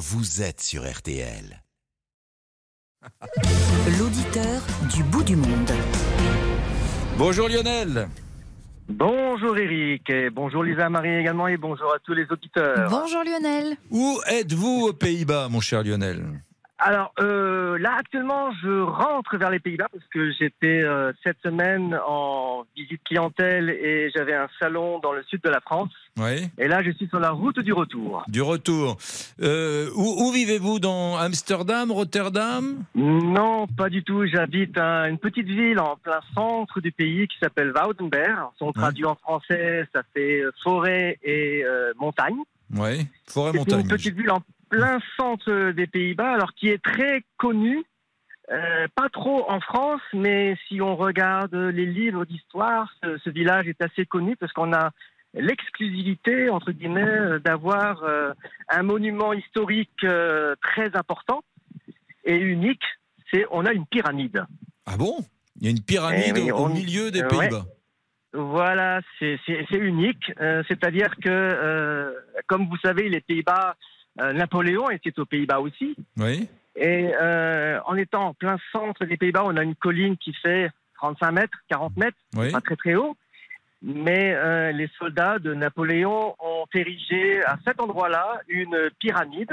vous êtes sur RTL. L'auditeur du bout du monde. Bonjour Lionel. Bonjour Eric, et bonjour Lisa Marie également, et bonjour à tous les auditeurs. Bonjour Lionel. Où êtes-vous aux Pays-Bas, mon cher Lionel? Alors euh, là actuellement, je rentre vers les Pays-Bas parce que j'étais euh, cette semaine en visite clientèle et j'avais un salon dans le sud de la France. Oui. Et là, je suis sur la route du retour. Du retour. Euh, où où vivez-vous Dans Amsterdam, Rotterdam? Non, pas du tout. J'habite un- une petite ville en plein centre du pays qui s'appelle Woudenberg. Si on traduit en français, ça fait forêt et montagne. Oui. C'est Forêt-montagne. une petite ville en plein centre des Pays-Bas, alors qui est très connue, euh, pas trop en France, mais si on regarde les livres d'histoire, ce, ce village est assez connu parce qu'on a l'exclusivité, entre guillemets, euh, d'avoir euh, un monument historique euh, très important et unique. C'est on a une pyramide. Ah bon? Il y a une pyramide Eh oui, au, on- au milieu des euh, Pays-Bas. Voilà, c'est unique. Euh, C'est-à-dire que, euh, comme vous savez, les Pays-Bas, euh, Napoléon était aux Pays-Bas aussi. Oui. Et euh, en étant en plein centre des Pays-Bas, on a une colline qui fait 35 mètres, 40 mètres, Oui. pas très très haut. Mais euh, les soldats de Napoléon ont érigé à cet endroit-là une pyramide.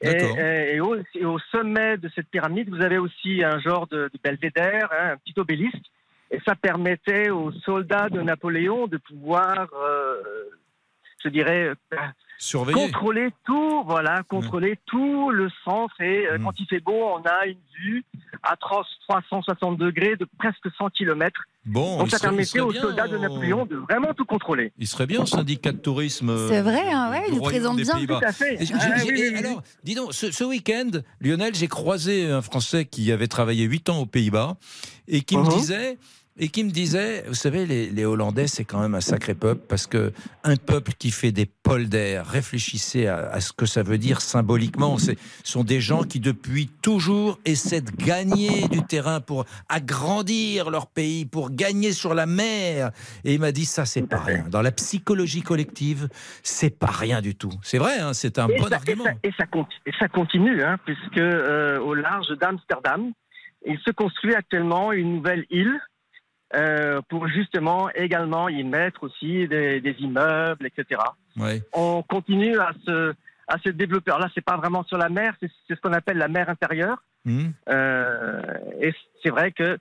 Et, euh, et au, et au sommet de cette pyramide, vous avez aussi un genre de, de belvédère, hein, un petit obélisque. Et ça permettait aux soldats de Napoléon de pouvoir, euh, je dirais, euh, Surveillé. contrôler tout, voilà, contrôler tout le centre. Et euh, Mm. quand il fait beau, on a une vue à 3- 360 degrés de presque 100 km. Bon, Donc ça serait- permettait aux soldats de au- Napoléon de vraiment tout contrôler. Il serait bien au syndicat de tourisme. euh, C'est vrai, hein, ouais, il présente bien. Tout à fait. Et Ah, j'ai- oui, et oui, oui. alors, dis donc, ce, ce week-end, Lionel, j'ai croisé un Français qui avait travaillé 8 ans aux Pays-Bas et qui me Mhm. disait. Et qui me disait, vous savez, les, les Hollandais, c'est quand même un sacré peuple, parce que un peuple qui fait des polders, réfléchissez à, à ce que ça veut dire symboliquement. Ce sont des gens qui, depuis toujours, essaient de gagner du terrain pour agrandir leur pays, pour gagner sur la mer. Et il m'a dit, ça, c'est pas rien. Dans la psychologie collective, c'est pas rien du tout. C'est vrai, hein, c'est un Et bon ça, argument. ça, et ça et ça continue, hein, puisque euh, au large d'Amsterdam, il se construit actuellement une nouvelle île euh, pour justement également y mettre aussi des, des immeubles, etc. Ouais. On continue à se, à se développer. Alors là, c'est pas vraiment sur la mer, c'est c'est ce qu'on appelle la mer intérieure. Hmm. Euh, et c'est vrai que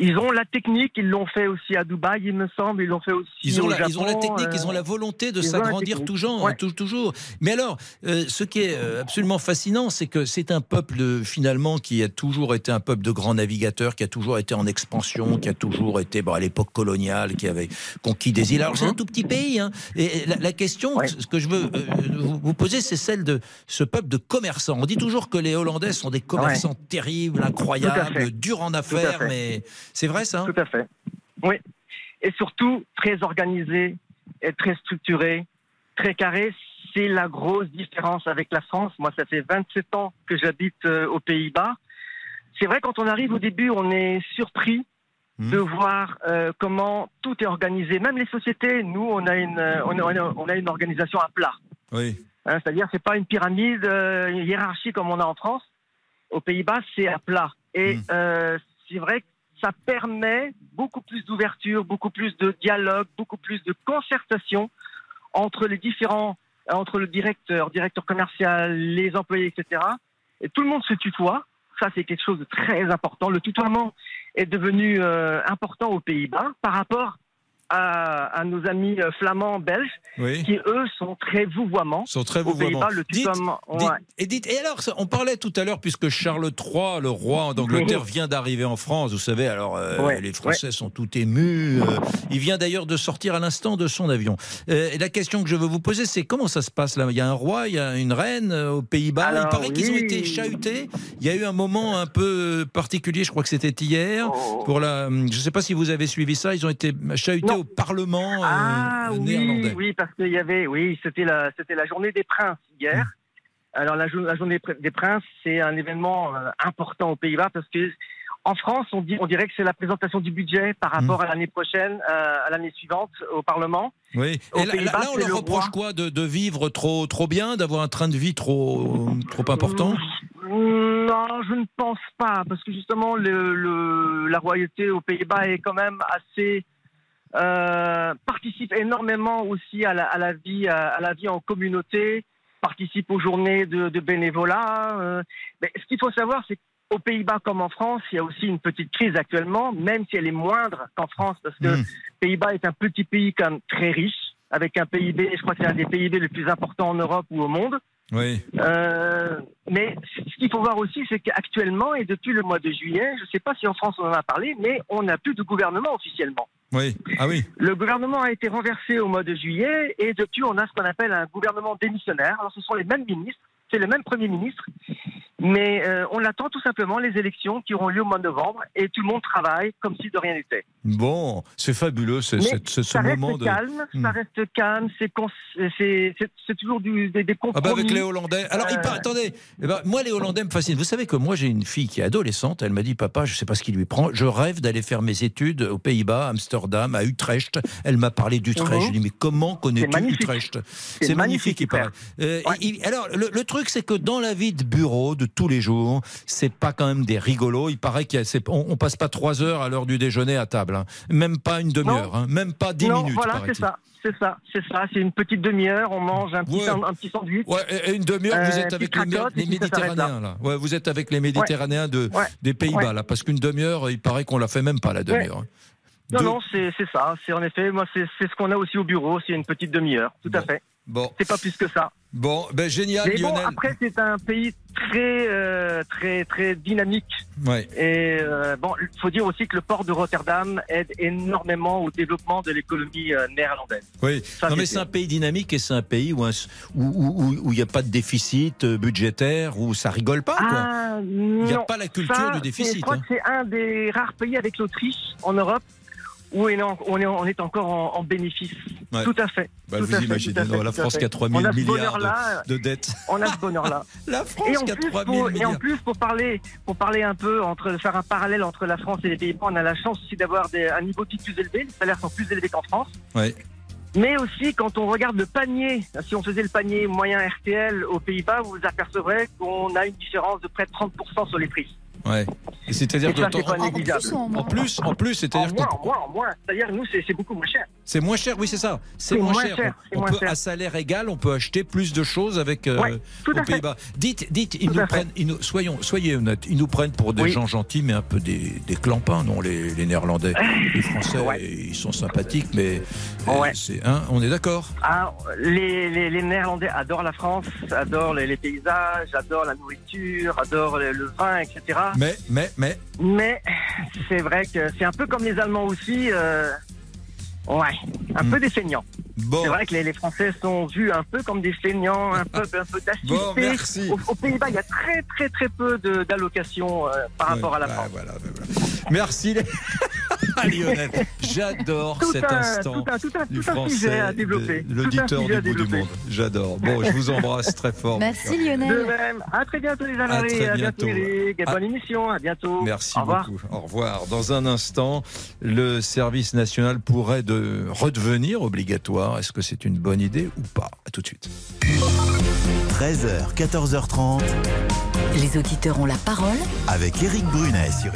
ils ont la technique, ils l'ont fait aussi à Dubaï, il me semble, ils l'ont fait aussi Ils ont, au la, ils ont la Japon, technique, euh, ils ont la volonté de s'agrandir technique. toujours, Ouais. tou- toujours. Mais alors, euh, ce qui est euh, absolument fascinant, c'est que c'est un peuple euh, finalement qui a toujours été un peuple de grands navigateurs, qui a toujours été en expansion, qui a toujours été bon, à l'époque coloniale, qui avait conquis des îles. Alors c'est un tout petit pays. hein. Et la, la question, Ouais. ce que je veux euh, vous, vous poser, c'est celle de ce peuple de commerçants. On dit toujours que les Hollandais sont des commerçants terribles, incroyables, durs en affaires, mais c'est vrai ça. Tout à fait. Oui. Et surtout, très organisé et très structuré, très carré. C'est la grosse différence avec la France. Moi, ça fait 27 ans que j'habite euh, aux Pays-Bas. C'est vrai, quand on arrive au début, on est surpris Mhm. de voir euh, comment tout est organisé. Même les sociétés, nous, on a une, euh, on a, on a une organisation à plat. Oui. Hein, C'est-à-dire, c'est pas une pyramide, euh, une hiérarchie comme on a en France. Aux Pays-Bas, c'est à plat. Et Mm. euh, c'est vrai que ça permet beaucoup plus d'ouverture, beaucoup plus de dialogue, beaucoup plus de concertation entre les différents, entre le directeur, directeur commercial, les employés, etc. Et tout le monde se tutoie. Ça, c'est quelque chose de très important. Le tutoiement est devenu euh, important aux Pays-Bas par rapport à, à nos amis euh, flamands, belges, Oui. qui eux sont très vouvoiements. Sont très vouvoiements. Le Dites-. Dites- et, dites- et alors, on parlait tout à l'heure, puisque Charles III, le roi d'Angleterre, vient d'arriver en France, vous savez, alors euh, Ouais, les Français sont tout émus. euh, il vient d'ailleurs de sortir à l'instant de son avion. Euh, et la question que je veux vous poser, c'est comment ça se passe là? Il y a un roi, il y a une reine aux Pays-Bas? Il paraît qu'ils ont été chahutés. Il y a eu un moment un peu particulier, je crois que c'était hier. Oh. Pour la, je ne sais pas si vous avez suivi ça, ils ont été chahutés Non. Au Parlement euh, Ah oui, néerlandais. oui, parce qu'il y avait, oui, c'était la, c'était la journée des princes hier. Mmh. Alors la, jo- la journée des pr- des princes, c'est un événement euh, important aux Pays-Bas parce que En France, on, dit, on dirait que c'est la présentation du budget par rapport à l'année prochaine, euh, à l'année suivante au Parlement. Oui. Aux Et là, on leur le reproche roi. quoi de, de vivre trop, trop bien, d'avoir un train de vie trop, trop important? Mm, Non, je ne pense pas, parce que justement, le, le- la royauté aux Pays-Bas est quand même assez euh, participe énormément aussi à la, à la vie, à, à la vie en communauté, participe aux journées de, de bénévolat. euh. mais ce qu'il faut savoir, c'est qu'aux Pays-Bas comme en France, il y a aussi une petite crise actuellement, même si elle est moindre qu'en France, parce que Mm. Pays-Bas est un petit pays quand même très riche, avec un PIB, je crois que c'est un des PIB les plus importants en Europe ou au monde. Oui. Euh, mais ce qu'il faut voir aussi, c'est qu'actuellement et depuis le mois de juillet, je ne sais pas si en France on en a parlé, mais on n'a plus de gouvernement officiellement. Oui. Ah oui. Le gouvernement a été renversé au mois de juillet et depuis on a ce qu'on appelle un gouvernement démissionnaire. Alors ce sont les mêmes ministres, c'est le même Premier ministre, mais euh, on attend tout simplement les élections qui auront lieu au mois de novembre et tout le monde travaille comme si de rien n'était. Bon, c'est fabuleux ce, Mais ce- ce- ce ça reste moment de. calme, Hmm. ça reste calme, c'est toujours du, des, des Ah bah compromis. avec les Hollandais. Alors, il Euh. par- attendez, eh ben, moi les Hollandais me fascinent. Vous savez que moi j'ai une fille qui est adolescente. Elle m'a dit, papa, je sais pas ce qui lui prend. Je rêve d'aller faire mes études aux Pays-Bas, à Amsterdam, à Utrecht. Elle m'a parlé d'Utrecht. Mhm. Je lui ai dit, mais comment connais-tu magnifique. Utrecht? C'est magnifique, il paraît. Euh, Ouais. il- alors, le, le truc, c'est que dans la vie de bureau de tous les jours, c'est pas quand même des rigolos. Il paraît qu'on on, passe pas trois heures à l'heure du déjeuner à table, hein. même pas une demi-heure, hein. même pas dix non, minutes. voilà, c'est ça, c'est ça, c'est ça. C'est une petite demi-heure, on mange un petit, Ouais. un, un petit sandwich. Ouais, et- une demi-heure, vous Euh, êtes avec les, Méditerranéens, là. Ouais, vous êtes avec les Méditerranéens de, des Pays-Bas, là, parce qu'une demi-heure, il paraît qu'on la fait même pas, la demi-heure. Non, Deux- non, c'est ça. C'est en effet, moi, c'est ce qu'on a aussi au bureau, c'est une petite demi-heure, tout à fait. Bon, C'est pas plus que ça. bon, ben génial, Mais bon, Lionel. après, c'est un pays très, euh, très, très dynamique. Ouais. Et euh, bon, il faut dire aussi que le port de Rotterdam aide énormément au développement de l'économie euh, néerlandaise. Oui, Ça, non mais c'est un pays dynamique et c'est un pays où un- où où- où- où il n'y a pas de déficit budgétaire, où ça rigole pas. Ah, Il n'y a pas la culture Ça, du déficit. Je crois hein. que c'est un des rares pays avec l'Autriche en Europe où on est, en- on est, on est encore en, en bénéfice. Ouais. Tout à fait. Bah, tout vous à fait, imaginez, tout non, la tout France qui a 3 On 000 a ce milliards de, dettes. On a ce bonheur-là. La Et France en, qui a plus, 3 pour, 000 et en plus, pour parler, pour parler un peu entre faire un parallèle entre la France et les Pays-Bas, on a la chance aussi d'avoir un niveau de plus élevé. Les salaires sont plus élevés qu'en France. Ouais. Mais aussi, quand on regarde le panier, si on faisait le panier moyen RTL aux Pays-Bas, vous vous apercevrez qu'on a une différence de près de 30% sur les prix. Ouais. Et c'est-à-dire pas en- négligeable. plus en en plus, en plus, En c'est-à-dire en moins, en moins. C'est-à-dire, nous, c'est beaucoup moins cher. C'est moins cher, oui, c'est ça. C'est moins, moins cher. cher, On- on moins peut, cher. à salaire égal, on peut acheter plus de choses avec euh, Ouais, aux. Pays-Bas. Dites, dites, ils Tout nous prennent, ils nous- soyons, soyez honnêtes, ils nous prennent pour des Oui. gens gentils, mais un peu des, des clampins, non, les, les Néerlandais. Les Français, Ouais. ils sont sympathiques, mais euh, Ouais. c'est, hein, on est d'accord. Ah, les, les, les Néerlandais adorent la France, adorent les, les paysages, adorent la nourriture, adorent le vin, etc. Mais, mais, mais, Mais c'est vrai que c'est un peu comme les Allemands aussi. euh, ouais, un Hmm. peu des feignants. bon. C'est vrai que les, les Français sont vus un peu comme des feignants, un peu, un peu. Bon, merci. Aux, aux Pays-Bas, il y a très, très, très peu d'allocations euh, par rapport à la France. voilà. Merci, les- Lionel. J'adore cet un, instant. tout un, tout un, du tout un français, sujet à de- développer. de Tout un l'auditeur du bout du monde. J'adore. Bon, je vous embrasse très fort. Merci De Lionel. même. À très bientôt, les À amis. très À bientôt, bientôt. Eric. À- Bonne émission. À bientôt. Merci Au revoir. beaucoup. Au revoir. Dans un instant, le service national pourrait de redevenir obligatoire. Est-ce que c'est une bonne idée ou pas? À tout de suite. 13h, 14h30 Les auditeurs ont la parole avec Éric Brunet sur.